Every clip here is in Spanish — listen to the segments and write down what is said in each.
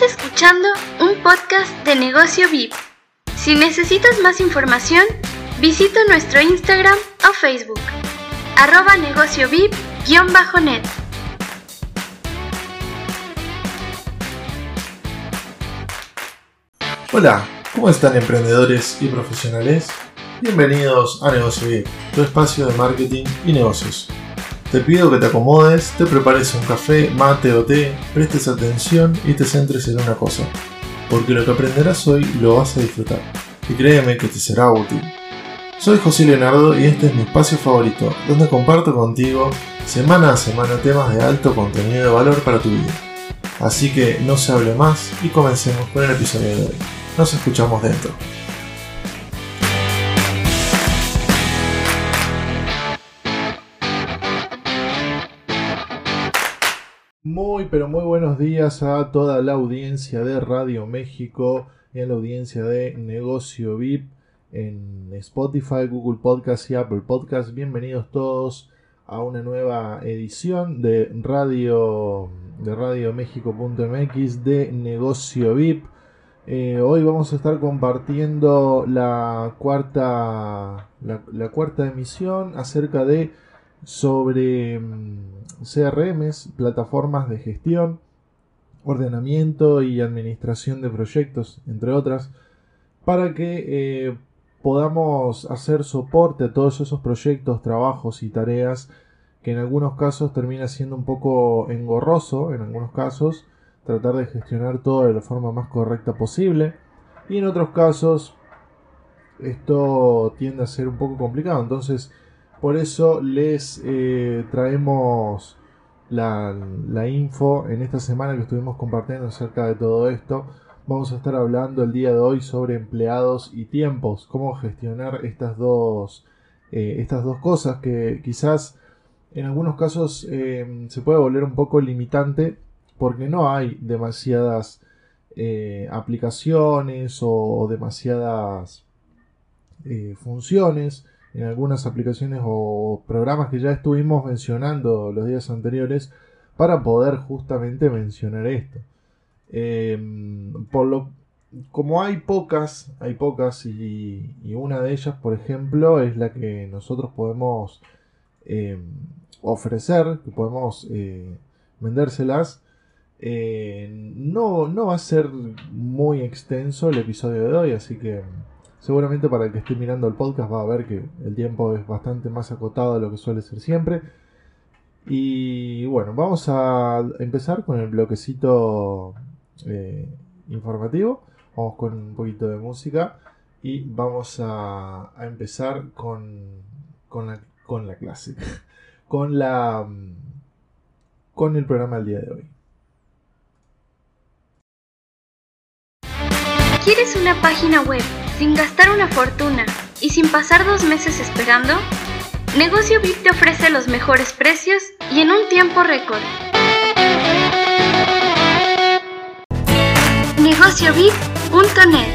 Estás escuchando un podcast de Negocio VIP. Si necesitas más información, visita nuestro Instagram o Facebook, arroba negocio VIP-net. Hola, ¿cómo están emprendedores y profesionales? Bienvenidos a Negocio VIP, tu espacio de marketing y negocios. Te pido que te acomodes, te prepares un café, mate o té, prestes atención y te centres en una cosa, porque lo que aprenderás hoy lo vas a disfrutar, y créeme que te será útil. Soy José Leonardo y este es mi espacio favorito, donde comparto contigo semana a semana temas de alto contenido de valor para tu vida. Así que no se hable más y comencemos con el episodio de hoy. Nos escuchamos dentro. Muy pero muy buenos días a toda la audiencia de Radio México y a la audiencia de Negocio VIP en Spotify, Google Podcast y Apple Podcast. Bienvenidos todos a una nueva edición de Radio de radioméxico.mx de Negocio VIP. Eh, hoy vamos a estar compartiendo la cuarta la cuarta emisión acerca de sobre mm, CRMs, plataformas de gestión, ordenamiento y administración de proyectos, entre otras, para que eh, podamos hacer soporte a todos esos proyectos, trabajos y tareas que en algunos casos termina siendo un poco engorroso, en algunos casos, tratar de gestionar todo de la forma más correcta posible, y en otros casos esto tiende a ser un poco complicado, entonces por eso les eh, traemos la, info en esta semana que estuvimos compartiendo acerca de todo esto. Vamos a estar hablando el día de hoy sobre empleados y tiempos, cómo gestionar estas dos, eh, estas dos cosas que quizás en algunos casos eh, se puede volver un poco limitante porque no hay demasiadas aplicaciones o demasiadas funciones en algunas aplicaciones o programas que ya estuvimos mencionando los días anteriores para poder justamente mencionar esto. Em, por lo, como hay pocas, hay pocas y, una de ellas, por ejemplo, es la que nosotros podemos em, ofrecer, que podemos eh, vendérselas. Eh, no, no va a ser muy extenso el episodio de hoy, así que Seguramente para el que esté mirando el podcast va a ver que el tiempo es bastante más acotado de lo que suele ser siempre. Y bueno, vamos a empezar con el bloquecito eh, informativo. Vamos con un poquito de música y vamos a, empezar con, con, la, con la clase. con la con el programa del día de hoy. ¿Quieres una página web sin gastar una fortuna y sin pasar dos meses esperando? Negocio VIP te ofrece los mejores precios y en un tiempo récord. NegocioVip.net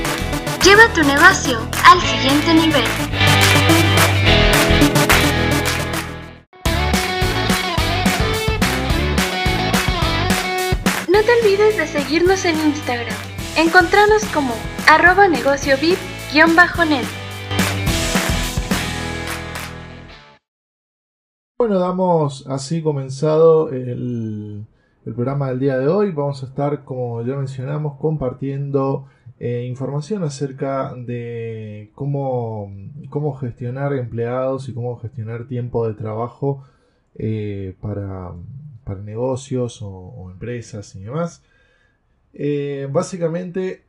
Lleva tu negocio al siguiente nivel. No te olvides de seguirnos en Instagram. Encontranos como arroba net Bueno, damos así comenzado el, programa del día de hoy. Vamos a estar, como ya mencionamos, compartiendo eh, información acerca de cómo, cómo, gestionar empleados y cómo gestionar tiempo de trabajo eh, para, negocios o, empresas y demás. Eh, básicamente,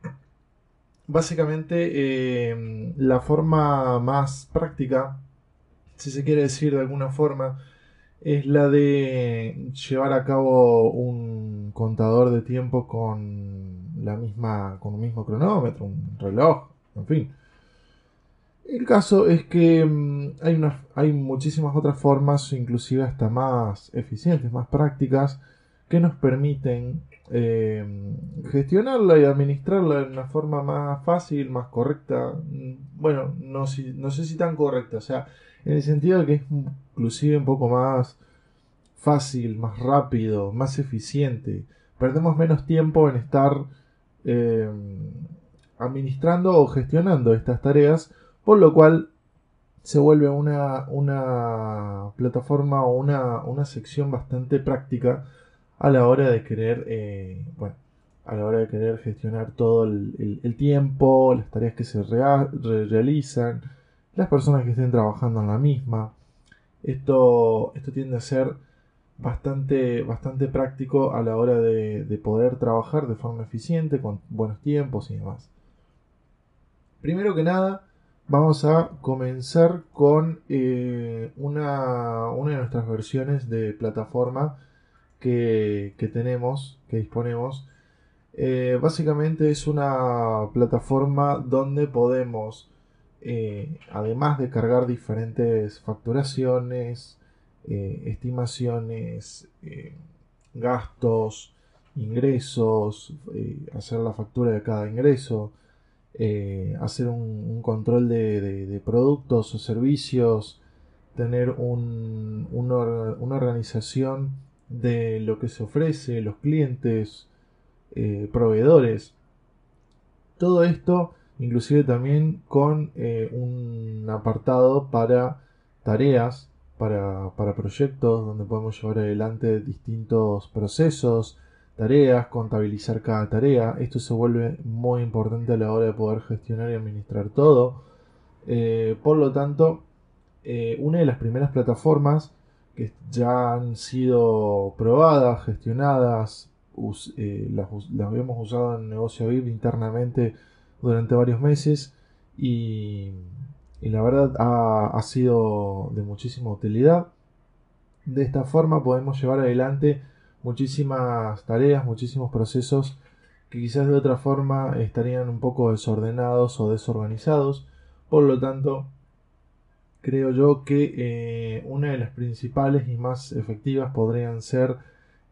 básicamente em, la forma más práctica, si se quiere decir de alguna forma, es la de llevar a cabo un contador de tiempo con la misma con un mismo cronómetro, un reloj, en fin. El caso es que em, hay, hay muchísimas otras formas, inclusive hasta más eficientes, más prácticas, que nos permiten eh, gestionarla y administrarla de una forma más fácil, más correcta. Bueno, no, no sé si tan correcta, o sea, en el sentido de que es inclusive un poco más fácil, más rápido, más eficiente. Perdemos menos tiempo en estar eh, administrando o gestionando estas tareas, por lo cual se vuelve una, una plataforma o una, una, sección bastante práctica a la hora de querer, eh, bueno, a la hora de querer gestionar todo el, tiempo, las tareas que se realizan, las personas que estén trabajando en la misma. Esto, esto tiende a ser bastante, bastante práctico a la hora de, poder trabajar de forma eficiente, con buenos tiempos y demás. Primero que nada, vamos a comenzar con eh, una, una, de nuestras versiones de plataforma que, tenemos, que disponemos. Eh, básicamente es una plataforma donde podemos, eh, además de cargar diferentes facturaciones, eh, estimaciones, gastos, ingresos, hacer la factura de cada ingreso, hacer un, control de, productos o servicios, tener una, organización de lo que se ofrece, los clientes, proveedores. Todo esto inclusive también con un apartado para tareas para, proyectos donde podemos llevar adelante distintos procesos, tareas, contabilizar cada tarea. Esto se vuelve muy importante a la hora de poder gestionar y administrar todo. Eh, por lo tanto, eh, una de las primeras plataformas que ya han sido probadas, gestionadas, eh, las, habíamos usado en negocio VIP internamente durante varios meses y y la verdad ha, sido de muchísima utilidad. De esta forma podemos llevar adelante muchísimas tareas, muchísimos procesos que quizás de otra forma estarían un poco desordenados o desorganizados. Por lo tanto, creo yo que eh, una de las principales y más efectivas podrían ser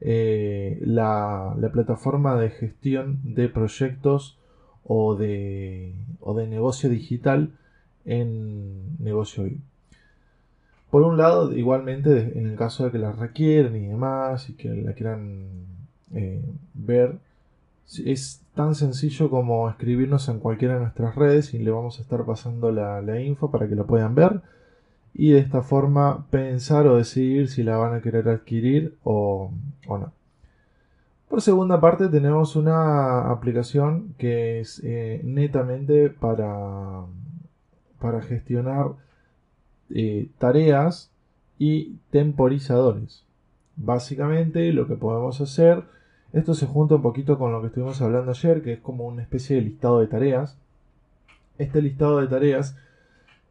eh, la, plataforma de gestión de proyectos o de, o de negocio digital en negocio VIP. Por un lado, igualmente, en el caso de que la requieren y demás, y que la quieran eh, ver, es tan sencillo como escribirnos en cualquiera de nuestras redes y le vamos a estar pasando la, info para que la puedan ver y de esta forma pensar o decidir si la van a querer adquirir o, no. Por segunda parte tenemos una aplicación que es eh, netamente para para gestionar eh, tareas y temporizadores. Básicamente lo que podemos hacer, esto se junta un poquito con lo que estuvimos hablando ayer, que es como una especie de listado de tareas. Este listado de tareas,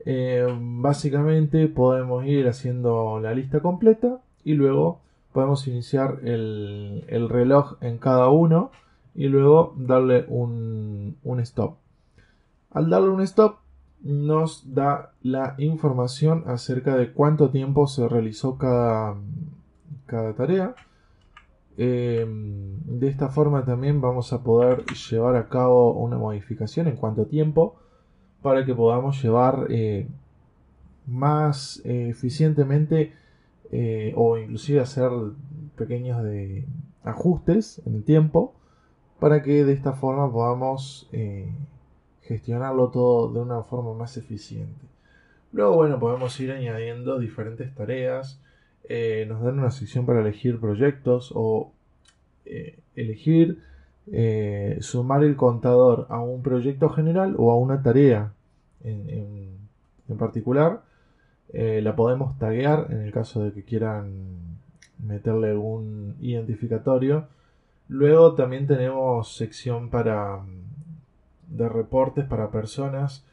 eh, básicamente podemos ir haciendo la lista completa y luego podemos iniciar el, reloj en cada uno y luego darle un, stop. Al darle un stop nos da la información acerca de cuánto tiempo se realizó cada, tarea. Em, de esta forma también vamos a poder llevar a cabo una modificación en cuánto tiempo para que podamos llevar eh, más eh, eficientemente eh, o inclusive hacer pequeños ajustes en el tiempo para que de esta forma podamos gestionarlo todo de una forma más eficiente. Luego, bueno, podemos ir añadiendo diferentes tareas. Nos dan una sección para elegir proyectos o elegir eh, sumar el contador a un proyecto general o a una tarea en, en particular. la podemos taguear en el caso de que quieran meterle algún identificatorio. Luego también tenemos sección para de reportes para personas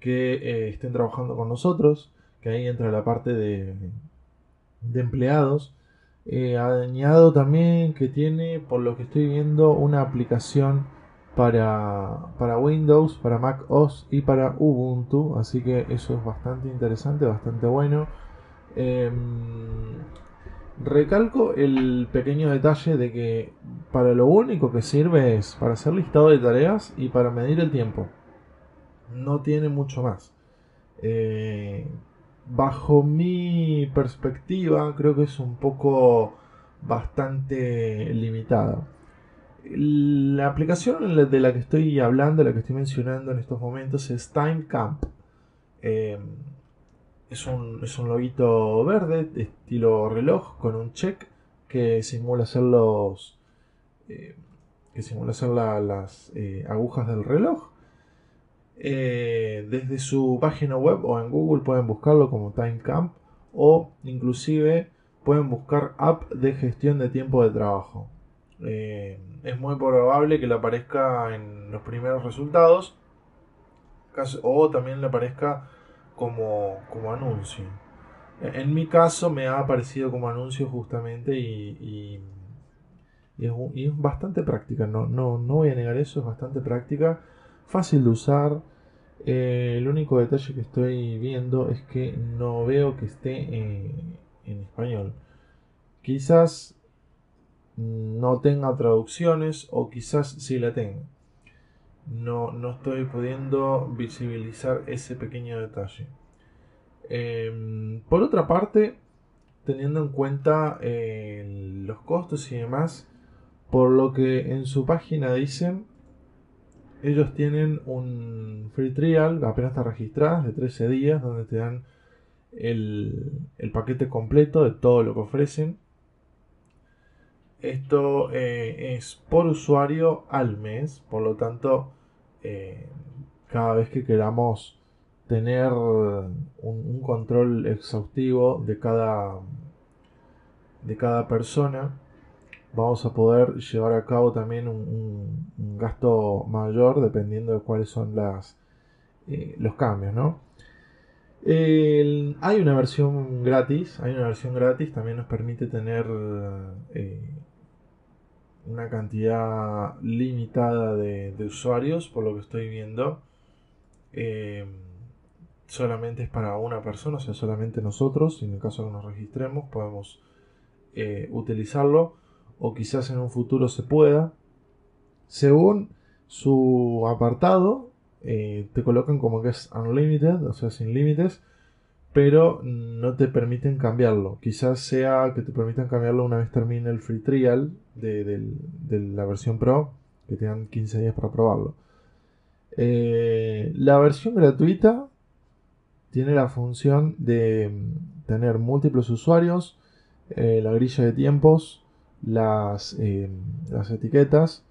que eh, estén trabajando con nosotros, que ahí entra la parte de, de empleados. Eh, añado también que tiene, por lo que estoy viendo, una aplicación para, para Windows, para Mac OS y para Ubuntu. Así que eso es bastante interesante, bastante bueno. Em, recalco el pequeño detalle de que para lo único que sirve es para hacer listado de tareas y para medir el tiempo. No tiene mucho más. Eh, bajo mi perspectiva, creo que es un poco bastante limitada. la aplicación de la que estoy hablando, la que estoy mencionando en estos momentos es TimeCamp. Eh, es, un, es un loguito verde, estilo reloj, con un check que simula hacer los. Eh, que simula las eh, agujas del reloj. Desde su página web o en Google pueden buscarlo como TimeCamp o inclusive pueden buscar app de gestión de tiempo de trabajo. Eh, es muy probable que le aparezca en los primeros resultados o también le aparezca como, como anuncio. En mi caso me ha aparecido como anuncio justamente y, es, bastante práctica, no, no, no, voy a negar eso, es bastante práctica, fácil de usar. Eh, el único detalle que estoy viendo es que no veo que esté en español. Quizás no tenga traducciones o quizás sí la tenga. No, no estoy pudiendo visibilizar ese pequeño detalle. Em, por otra parte, teniendo en cuenta eh, los costos y demás, por lo que en su página dicen, ellos tienen un free trial, apenas está registrada, de 13 días, donde te dan el, el paquete completo de todo lo que ofrecen. Esto eh, es por usuario al mes, por lo tanto, eh, cada vez que queramos tener un, control exhaustivo de cada, de cada persona, vamos a poder llevar a cabo también un, gasto mayor dependiendo de cuáles son las, eh, los cambios, ¿no? hay una versión gratis, hay una versión gratis, también nos permite tener una cantidad limitada de, usuarios, por lo que estoy viendo. Eh, solamente es para una persona, o sea, solamente nosotros, en el caso que nos registremos, podemos eh, utilizarlo, o quizás en un futuro se pueda. Según su apartado, eh, te colocan como que es unlimited, o sea, sin límites, pero no te permiten cambiarlo. Quizás sea que te permitan cambiarlo una vez termine el free trial de, la versión Pro, que te dan 15 días para probarlo. Eh, la versión gratuita tiene la función de mm, tener múltiples usuarios, eh, la grilla de tiempos, las, eh, las etiquetas,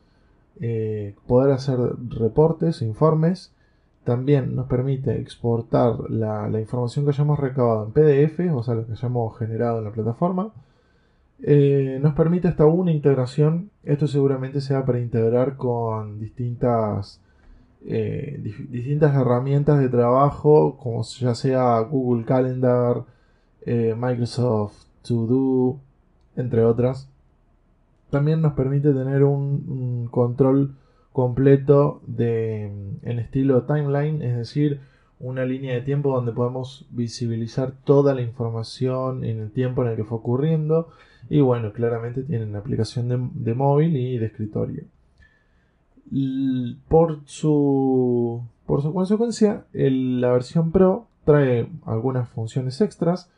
poder hacer reportes, informes también nos permite exportar la, información que hayamos recabado en PDF, o sea, lo que hayamos generado en la plataforma. Eh, nos permite hasta una integración. Esto seguramente sea para integrar con distintas, eh, distintas herramientas de trabajo, como ya sea Google Calendar, eh, Microsoft To Do, entre otras. También nos permite tener un control completo de, en estilo timeline, es decir, una línea de tiempo donde podemos visibilizar toda la información en el tiempo en el que fue ocurriendo y bueno, claramente tienen aplicación de, móvil y de escritorio. Por su, por su consecuencia, la versión Pro trae algunas funciones extras,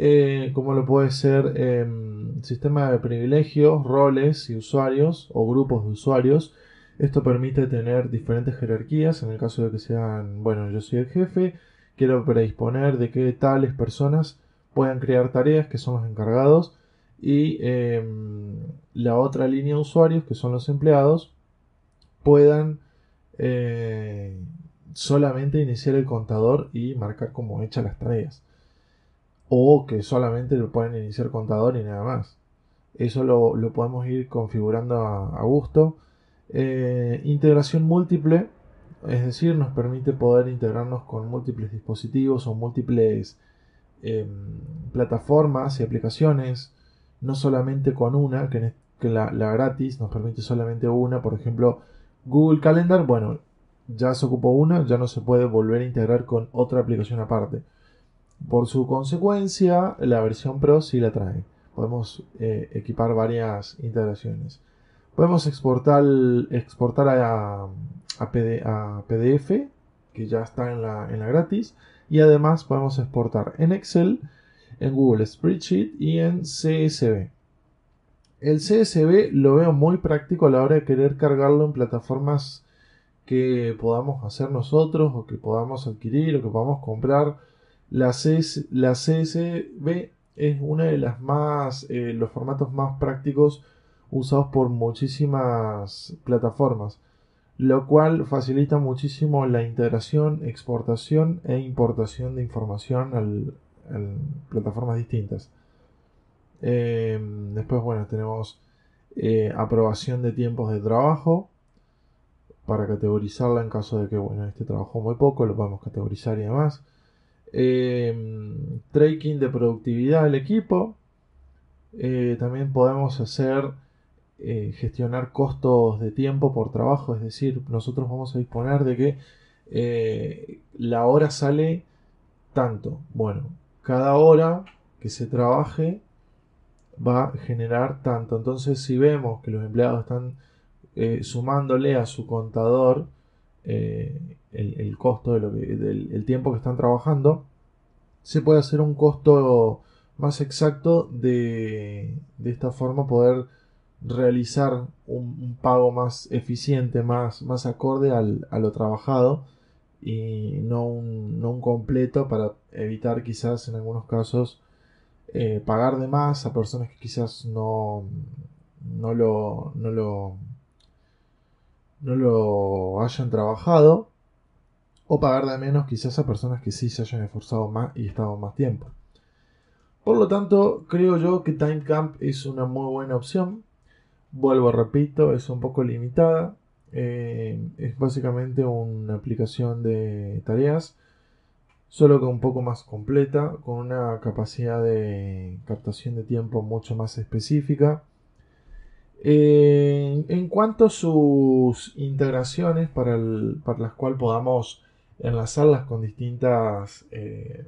eh, como lo puede ser em, sistema de privilegios, roles y usuarios o grupos de usuarios, esto permite tener diferentes jerarquías. En el caso de que sean, bueno, yo soy el jefe, quiero predisponer de que tales personas puedan crear tareas que son los encargados. Y em, la otra línea de usuarios que son los empleados puedan eh, solamente iniciar el contador y marcar como hechas las tareas o que solamente lo pueden iniciar contador y nada más eso lo, podemos ir configurando a gusto eh, integración múltiple, es decir, nos permite poder integrarnos con múltiples dispositivos o múltiples em, plataformas y aplicaciones, no solamente con una, que, la, gratis nos permite solamente una, por ejemplo, Google Calendar, bueno, ya se ocupó una, ya no se puede volver a integrar con otra aplicación aparte. Por su consecuencia, la versión Pro sí la trae. Podemos eh, equipar varias integraciones. Podemos exportar, exportar a, a, PDF, que ya está en la, en la gratis. Y además podemos exportar en Excel, en Google Spreadsheet y en CSV. el CSV lo veo muy práctico a la hora de querer cargarlo en plataformas que podamos hacer nosotros o que podamos adquirir o que podamos comprar. La, la CSV es una de las más, eh, los formatos más prácticos usados por muchísimas plataformas, lo cual facilita muchísimo la integración, exportación e importación de información al, plataformas distintas. Em, después, bueno, tenemos eh, aprobación de tiempos de trabajo para categorizarla en caso de que, bueno, este trabajó muy poco, lo podemos categorizar y demás. Em, tracking de productividad del equipo. Eh, también podemos hacer eh, gestionar costos de tiempo por trabajo, es decir, nosotros vamos a disponer de que eh, la hora sale tanto. Bueno, cada hora que se trabaje va a generar tanto. Entonces, si vemos que los empleados están sumándole a su contador el, costo de lo del tiempo que están trabajando, se puede hacer un costo más exacto de, de esta forma poder realizar un, pago más eficiente, más, más acorde al, a lo trabajado y no un, no un, completo para evitar quizás en algunos casos eh, pagar de más a personas que quizás no, no lo, no lo no lo hayan trabajado o pagar de menos quizás a personas que sí se hayan esforzado más y estado más tiempo. Por lo tanto, creo yo que Timecamp es una muy buena opción. Vuelvo, repito, es un poco limitada. Eh, es básicamente una aplicación de tareas, solo que un poco más completa, con una capacidad de captación de tiempo mucho más específica en cuanto a sus integraciones para, las cuales podamos enlazarlas con distintas, eh,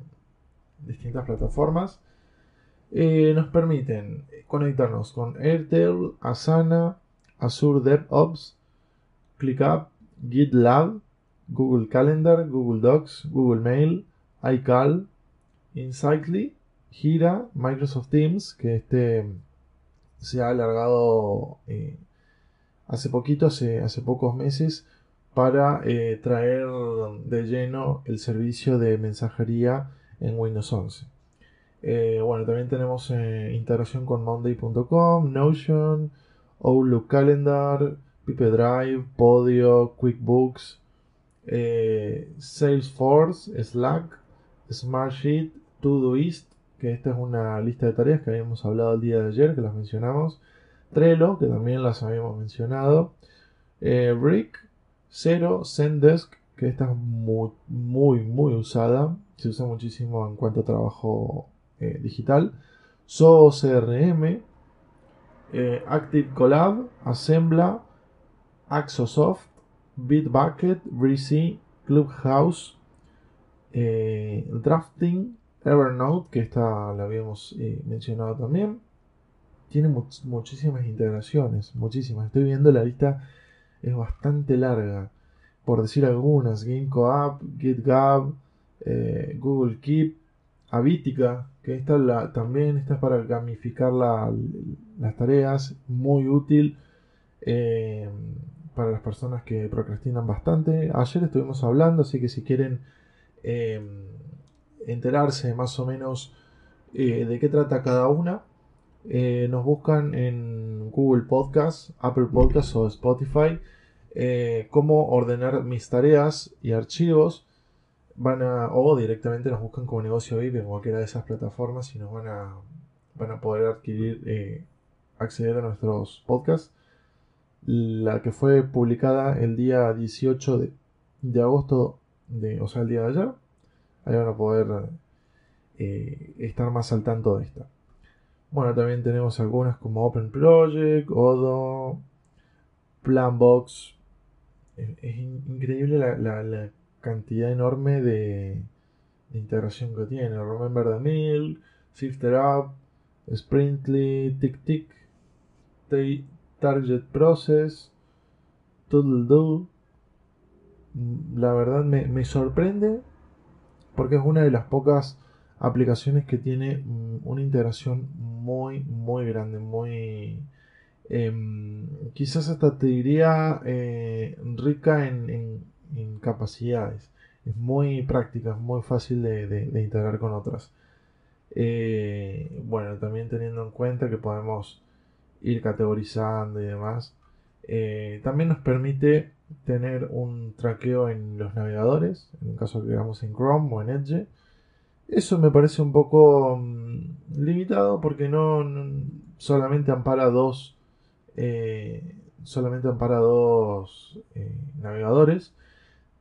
distintas plataformas, eh, nos permiten conectarnos con Airtel, Asana, Azure DevOps, ClickUp, GitLab, Google Calendar, Google Docs, Google Mail, iCal, Insightly, Gira, Microsoft Teams, que este se ha alargado eh, hace poquito, hace, hace, pocos meses, para eh, traer de lleno el servicio de mensajería en Windows 11. Eh, bueno, también tenemos integración con Monday.com, Notion, Outlook Calendar, Pipe Drive, Podio, QuickBooks, Salesforce, Slack, Smartsheet, Todoist, que esta es una lista de tareas que habíamos hablado el día de ayer, que las mencionamos. Trello, que también las habíamos mencionado. Eh, Brick, Zero, Zendesk, que esta es muy, muy, muy usada. Se usa muchísimo en cuanto a trabajo eh, digital. Zoho CRM, eh, Active Collab, Assembla, Axosoft, Bitbucket, Breezy, Clubhouse, Drafting, Evernote, que esta la habíamos eh, mencionado también, tiene muchísimas integraciones, muchísimas. Estoy viendo la lista, es bastante larga. Por decir algunas, App, GitGab, eh, Google Keep, Avitica, que esta la, también está para gamificar las tareas, muy útil eh, para las personas que procrastinan bastante. Ayer estuvimos hablando, así que si quieren enterarse más o menos eh, de qué trata cada una, eh, nos buscan en Google Podcast, Apple Podcast o Spotify eh, cómo ordenar mis tareas y archivos. Van a, o directamente nos buscan como negocio VIP en cualquiera de esas plataformas y nos van a, van a poder adquirir, acceder a nuestros podcasts. La que fue publicada el día 18 de, de agosto, de, o sea, el día de ayer, Ahí van a poder eh, estar más al tanto de esta. Bueno, también tenemos algunas como Open Project, Odo, Planbox. Es, increíble la, cantidad enorme de, integración que tiene. Remember the Mill, Sifter Up, Sprintly, TickTick, Target Process, Toodle Do. La verdad me sorprende porque es una de las pocas aplicaciones que tiene mm, una integración muy muy grande muy Em, quizás hasta te diría eh, rica en, capacidades. Es muy práctica, es muy fácil de, integrar con otras. Eh, bueno, también teniendo en cuenta que podemos ir categorizando y demás. Eh, también nos permite tener un traqueo en los navegadores, en caso que hagamos en Chrome o en Edge. Eso me parece un poco mm, limitado porque no, solamente ampara dos eh, solamente ampara dos eh, navegadores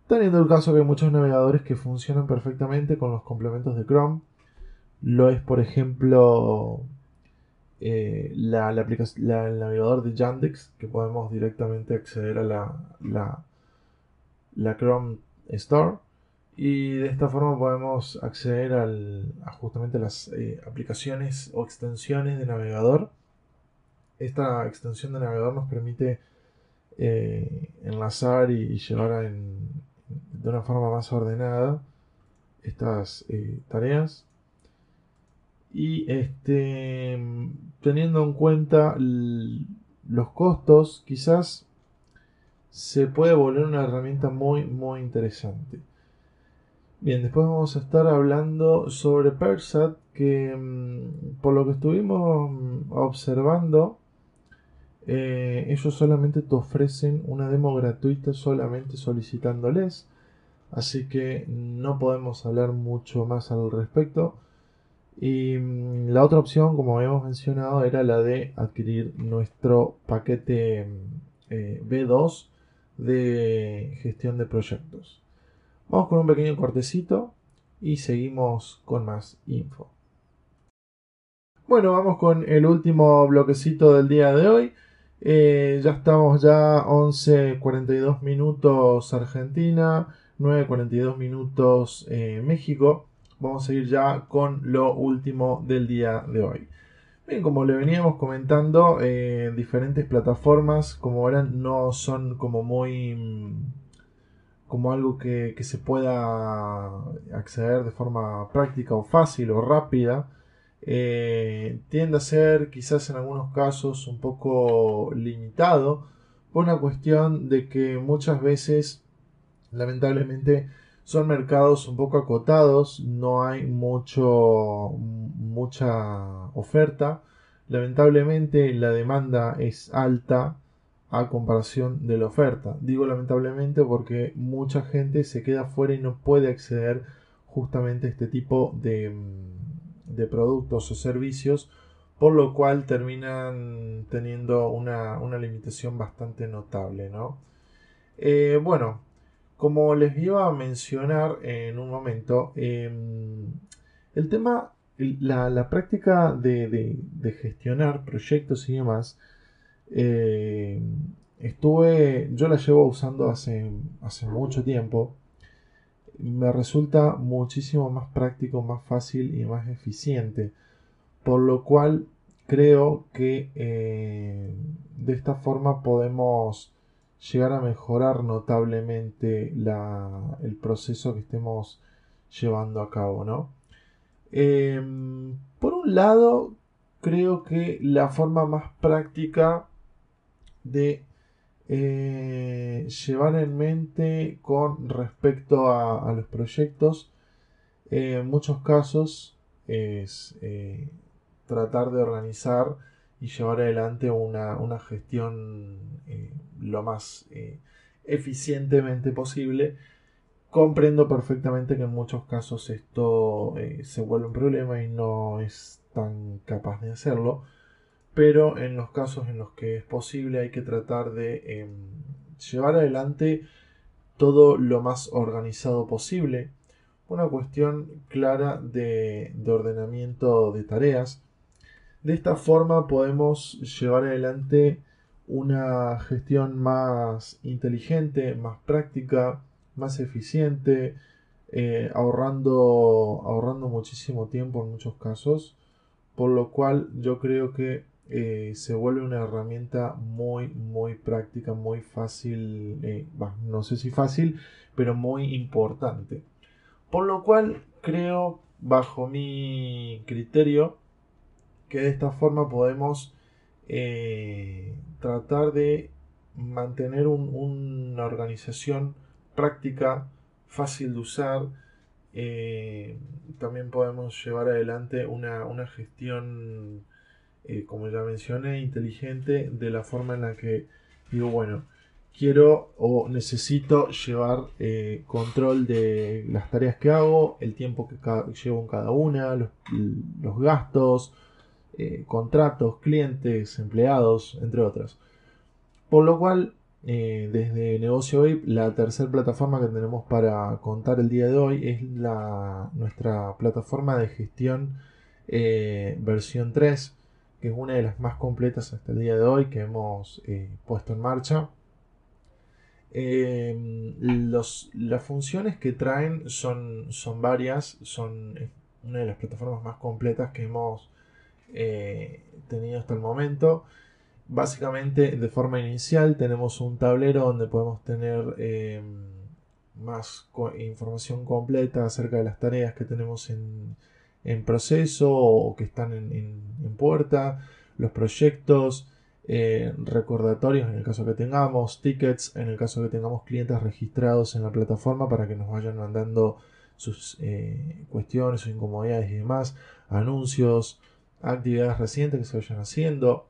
teniendo el caso que hay muchos navegadores que funcionan perfectamente con los complementos de Chrome lo es por ejemplo eh, la, el navegador de Yandex, que podemos directamente acceder a la, la, Chrome Store. Y de esta forma podemos acceder al, a justamente las eh, aplicaciones o extensiones de navegador. Esta extensión de navegador nos permite eh, enlazar y, llevar de una forma más ordenada estas tareas y este, teniendo en cuenta los costos, quizás se puede volver una herramienta muy, muy interesante. Bien, después vamos a estar hablando sobre Persat, que mm, por lo que estuvimos mm, observando, eh, ellos solamente te ofrecen una demo gratuita solamente solicitándoles. Así que no podemos hablar mucho más al respecto. Y mm, la otra opción, como habíamos mencionado, era la de adquirir nuestro paquete mm, eh, B2 de gestión de proyectos. Vamos con un pequeño cortecito y seguimos con más info. Bueno, vamos con el último bloquecito del día de hoy. Eh, ya estamos ya 11.42 minutos Argentina, 9.42 minutos eh, México vamos a ir ya con lo último del día de hoy. Bien, como le veníamos comentando, eh, diferentes plataformas, como verán, no son como muy mm, como algo que, se pueda acceder de forma práctica o fácil o rápida. Eh, tiende a ser quizás en algunos casos un poco limitado por una cuestión de que muchas veces lamentablemente son mercados un poco acotados, no hay mucho, mucha oferta. Lamentablemente la demanda es alta a comparación de la oferta. Digo lamentablemente porque mucha gente se queda fuera y no puede acceder justamente a este tipo de, de productos o servicios, por lo cual terminan teniendo una, limitación bastante notable. ¿no? Eh, bueno, como les iba a mencionar en un momento, em, el tema, la, práctica de, gestionar proyectos y demás, em, estuve, yo la llevo usando hace, hace mucho tiempo. Me resulta muchísimo más práctico, más fácil y más eficiente. Por lo cual creo que eh, de esta forma podemos llegar a mejorar notablemente el proceso que estemos llevando a cabo, ¿no? Em, por un lado, creo que la forma más práctica de eh, llevar en mente con respecto a, los proyectos, en muchos casos es eh, tratar de organizar y llevar adelante una, gestión eh, lo más eh, eficientemente posible. Comprendo perfectamente que en muchos casos esto eh, se vuelve un problema y no es tan capaz de hacerlo, pero en los casos en los que es posible hay que tratar de em, llevar adelante todo lo más organizado posible. Una cuestión clara de ordenamiento de tareas de esta forma podemos llevar adelante una gestión más inteligente, más práctica, más eficiente, eh, ahorrando, ahorrando muchísimo tiempo en muchos casos, por lo cual yo creo que eh, se vuelve una herramienta muy, muy práctica, muy fácil, eh, no sé si fácil, pero muy importante. Por lo cual creo, bajo mi criterio, que de esta forma podemos tratar de mantener una organización práctica, fácil de usar. Eh, también podemos llevar adelante una, gestión, eh, como ya mencioné, inteligente de la forma en la que digo, bueno, quiero o necesito llevar eh, control de las tareas que hago, el tiempo que llevo en cada una, los, gastos, contratos, clientes, empleados, entre otras. Por lo cual, eh, desde Negocio VIP, la tercera plataforma que tenemos para contar el día de hoy es nuestra plataforma de gestión eh, versión 3, que es una de las más completas hasta el día de hoy que hemos eh, puesto en marcha. las funciones que traen son varias, son una de las plataformas más completas que hemos tenido hasta el momento. Básicamente, de forma inicial, tenemos un tablero donde podemos tener em, más información completa acerca de las tareas que tenemos en, proceso o que están en, puerta, los proyectos, eh, recordatorios en el caso que tengamos, tickets en el caso que tengamos clientes registrados en la plataforma para que nos vayan mandando sus eh, cuestiones, sus incomodidades y demás, anuncios, actividades recientes que se vayan haciendo,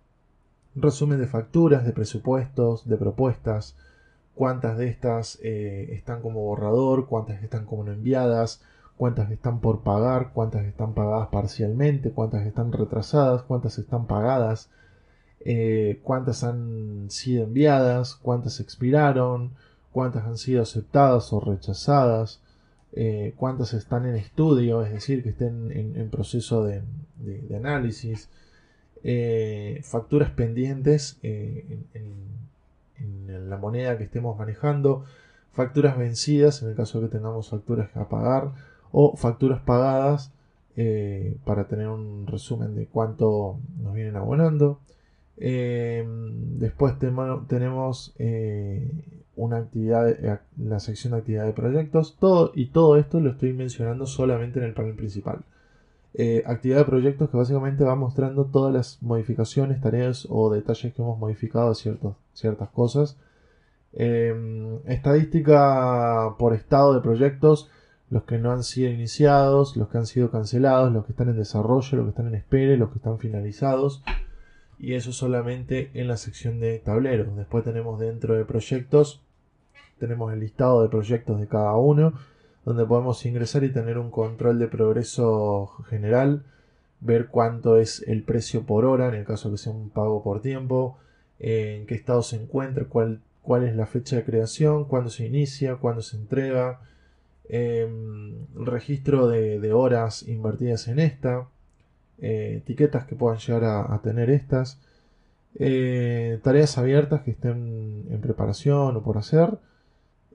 resumen de facturas, de presupuestos, de propuestas, cuántas de estas eh, están como borrador, cuántas están como no enviadas, cuántas están por pagar, cuántas están pagadas parcialmente, cuántas están retrasadas, cuántas están pagadas, eh, cuántas han sido enviadas, cuántas expiraron, cuántas han sido aceptadas o rechazadas, eh, cuántas están en estudio, es decir, que estén en, proceso de análisis, eh, facturas pendientes eh, en, la moneda que estemos manejando, facturas vencidas en el caso de que tengamos facturas a pagar o facturas pagadas para tener un resumen de cuánto nos vienen abonando. después tenemos una actividad, la sección de actividad de proyectos, todo y todo esto lo estoy mencionando solamente en el panel principal. Eh, actividad de proyectos que básicamente va mostrando todas las modificaciones, tareas o detalles que hemos modificado de ciertas cosas. Em, estadística por estado de proyectos, los que no han sido iniciados, los que han sido cancelados, los que están en desarrollo, los que están en espera, los que están finalizados. Y eso solamente en la sección de tableros. Después tenemos dentro de proyectos, tenemos el listado de proyectos de cada uno donde podemos ingresar y tener un control de progreso general, ver cuánto es el precio por hora, en el caso que sea un pago por tiempo, en qué estado se encuentra, cuál, cuál es la fecha de creación, cuándo se inicia, cuándo se entrega, em, registro de, horas invertidas en esta, eh, etiquetas que puedan llegar a, tener estas, eh, tareas abiertas que estén en preparación o por hacer,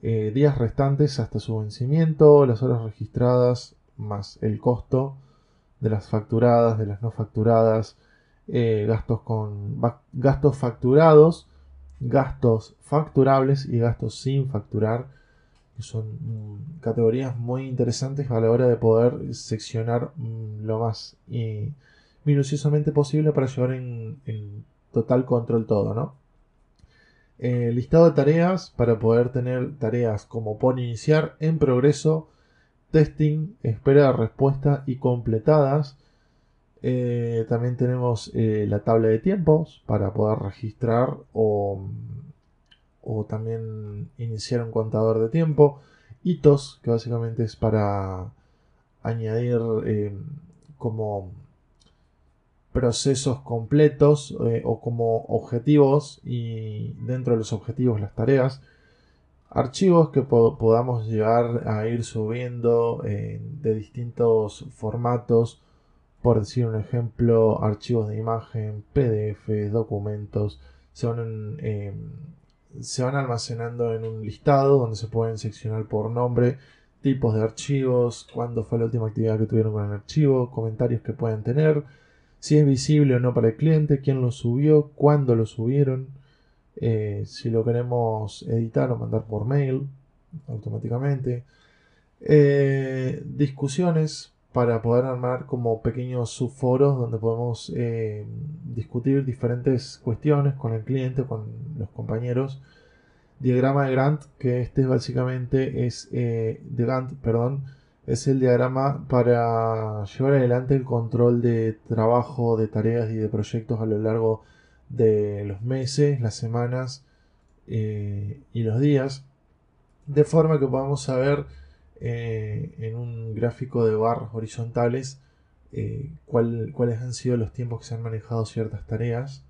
eh, días restantes hasta su vencimiento, las horas registradas más el costo de las facturadas, de las no facturadas, eh, gastos con gastos facturados, gastos facturables y gastos sin facturar, que son mm, categorías muy interesantes a la hora de poder seccionar mm, lo más minuciosamente posible para llevar en, en total control todo, ¿no? Eh, listado de tareas para poder tener tareas como por iniciar, en progreso, testing, espera de respuesta y completadas. Eh, también tenemos eh, la tabla de tiempos para poder registrar o, o también iniciar un contador de tiempo. Hitos, que básicamente es para añadir como procesos completos eh, o como objetivos y dentro de los objetivos las tareas. Archivos que podamos llegar a ir subiendo eh, de distintos formatos. Por decir un ejemplo, archivos de imagen, PDF, documentos. Se van, em, se van almacenando en un listado donde se pueden seccionar por nombre tipos de archivos, cuándo fue la última actividad que tuvieron con el archivo, comentarios que pueden tener si es visible o no para el cliente, quién lo subió, cuándo lo subieron, eh, si lo queremos editar o mandar por mail automáticamente. Eh, discusiones para poder armar como pequeños subforos donde podemos eh, discutir diferentes cuestiones con el cliente, con los compañeros. Diagrama de Gantt, que este básicamente es de Gantt, perdón, es el diagrama para llevar adelante el control de trabajo, de tareas y de proyectos a lo largo de los meses, las semanas eh, y los días, de forma que podamos saber eh, en un gráfico de barras horizontales eh, cuáles han sido los tiempos que se han manejado ciertas tareas.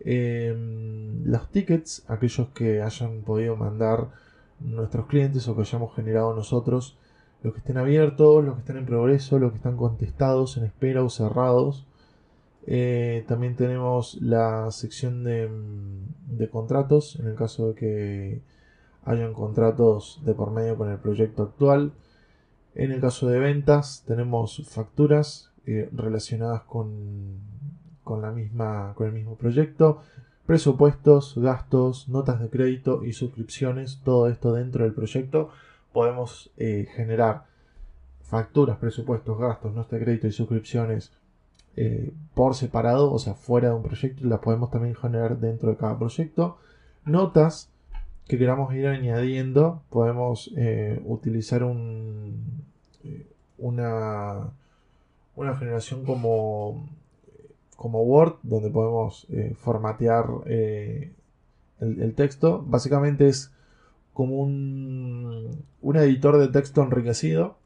Em, los tickets, aquellos que hayan podido mandar nuestros clientes o que hayamos generado nosotros, los que estén abiertos, los que están en progreso, los que están contestados, en espera o cerrados. Eh, también tenemos la sección de, de contratos, en el caso de que hayan contratos de por medio con el proyecto actual. En el caso de ventas tenemos facturas eh, relacionadas con, la misma, con el mismo proyecto, presupuestos, gastos, notas de crédito y suscripciones, todo esto dentro del proyecto. Podemos eh, generar facturas, presupuestos, gastos, de crédito y suscripciones eh, por separado, o sea, fuera de un proyecto, y las podemos también generar dentro de cada proyecto. Notas que queramos ir añadiendo, podemos eh, utilizar un, una, una generación como, como Word, donde podemos formatear el, texto. Básicamente es como un, un editor de texto enriquecido,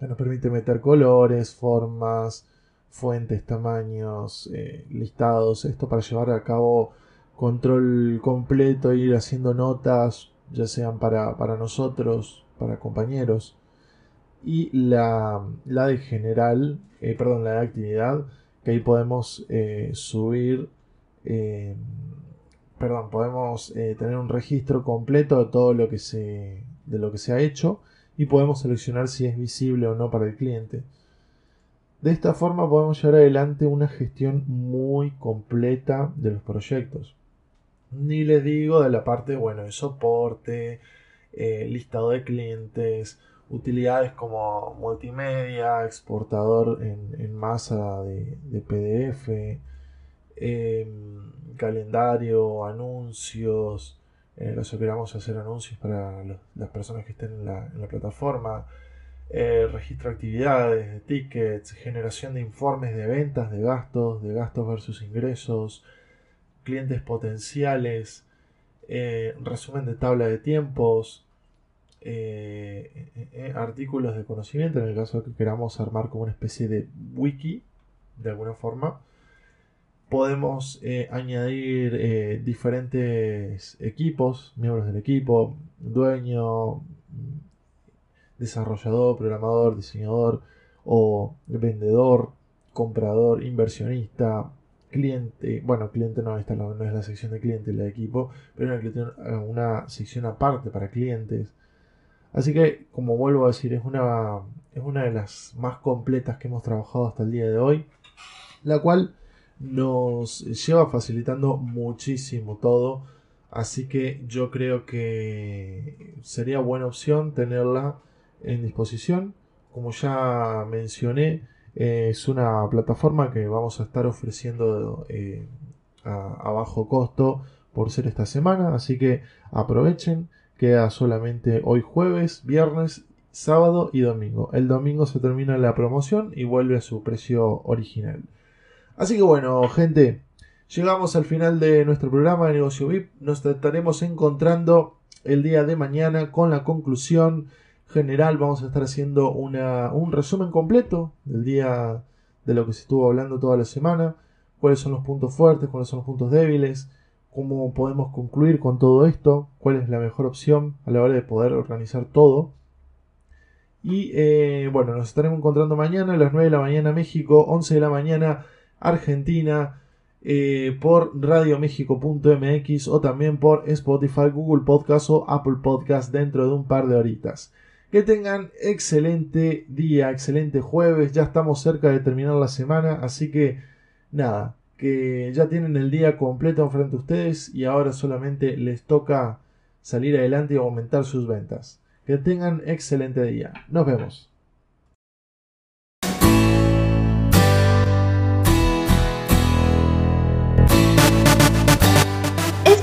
que nos permite meter colores, formas, fuentes, tamaños, listados, esto para llevar a cabo control completo, ir haciendo notas, ya sean para, nosotros, para compañeros. Y la, la de general, eh, perdón, la de actividad, que ahí podemos eh, subir, eh, perdón, podemos tener un registro completo de todo lo que se, de lo que se ha hecho y podemos seleccionar si es visible o no para el cliente. De esta forma podemos llevar adelante una gestión muy completa de los proyectos. Ni les digo de la parte, bueno, de soporte, eh, listado de clientes, utilidades como multimedia, exportador en, masa de, PDF, em, calendario, anuncios, en caso que queramos hacer anuncios para las personas que estén en la, plataforma, eh, registro de actividades, de tickets, generación de informes de ventas, de gastos, de gastos versus ingresos, clientes potenciales, eh, resumen de tabla de tiempos, eh, eh, artículos de conocimiento, en el caso que queramos armar como una especie de wiki, de alguna forma. Podemos añadir diferentes equipos, miembros del equipo, dueño, desarrollador, programador, diseñador o vendedor, comprador, inversionista, cliente, bueno, cliente no, esta no, es la sección de cliente, la de equipo, pero una, una sección aparte para clientes. Así que, como vuelvo a decir, es una, es una de las más completas que hemos trabajado hasta el día de hoy, la cual nos lleva facilitando muchísimo todo. Así que yo creo que sería buena opción tenerla en disposición. Como ya mencioné, es una plataforma que vamos a estar ofreciendo eh, a, bajo costo por ser esta semana, así que aprovechen. Queda solamente hoy jueves, viernes, sábado y domingo. El domingo se termina la promoción y vuelve a su precio original. Así que bueno, gente, llegamos al final de nuestro programa de negocio VIP. Nos estaremos encontrando el día de mañana con la conclusión general. Vamos a estar haciendo un resumen completo del día de lo que se estuvo hablando toda la semana, cuáles son los puntos fuertes, cuáles son los puntos débiles, cómo podemos concluir con todo esto, cuál es la mejor opción a la hora de poder organizar todo. Y eh, bueno, nos estaremos encontrando mañana a las 9 de la mañana México, 11 de la mañana Argentina, eh, por radiomexico.mx o también por Spotify, Google Podcast o Apple Podcast dentro de un par de horitas. Que tengan excelente día, excelente jueves. Ya estamos cerca de terminar la semana, así que nada, que ya tienen el día completo enfrente de ustedes y ahora solamente les toca salir adelante y aumentar sus ventas. Que tengan excelente día. Nos vemos.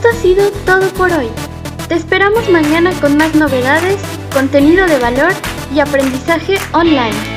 Esto ha sido todo por hoy. Te esperamos mañana con más novedades, contenido de valor y aprendizaje online.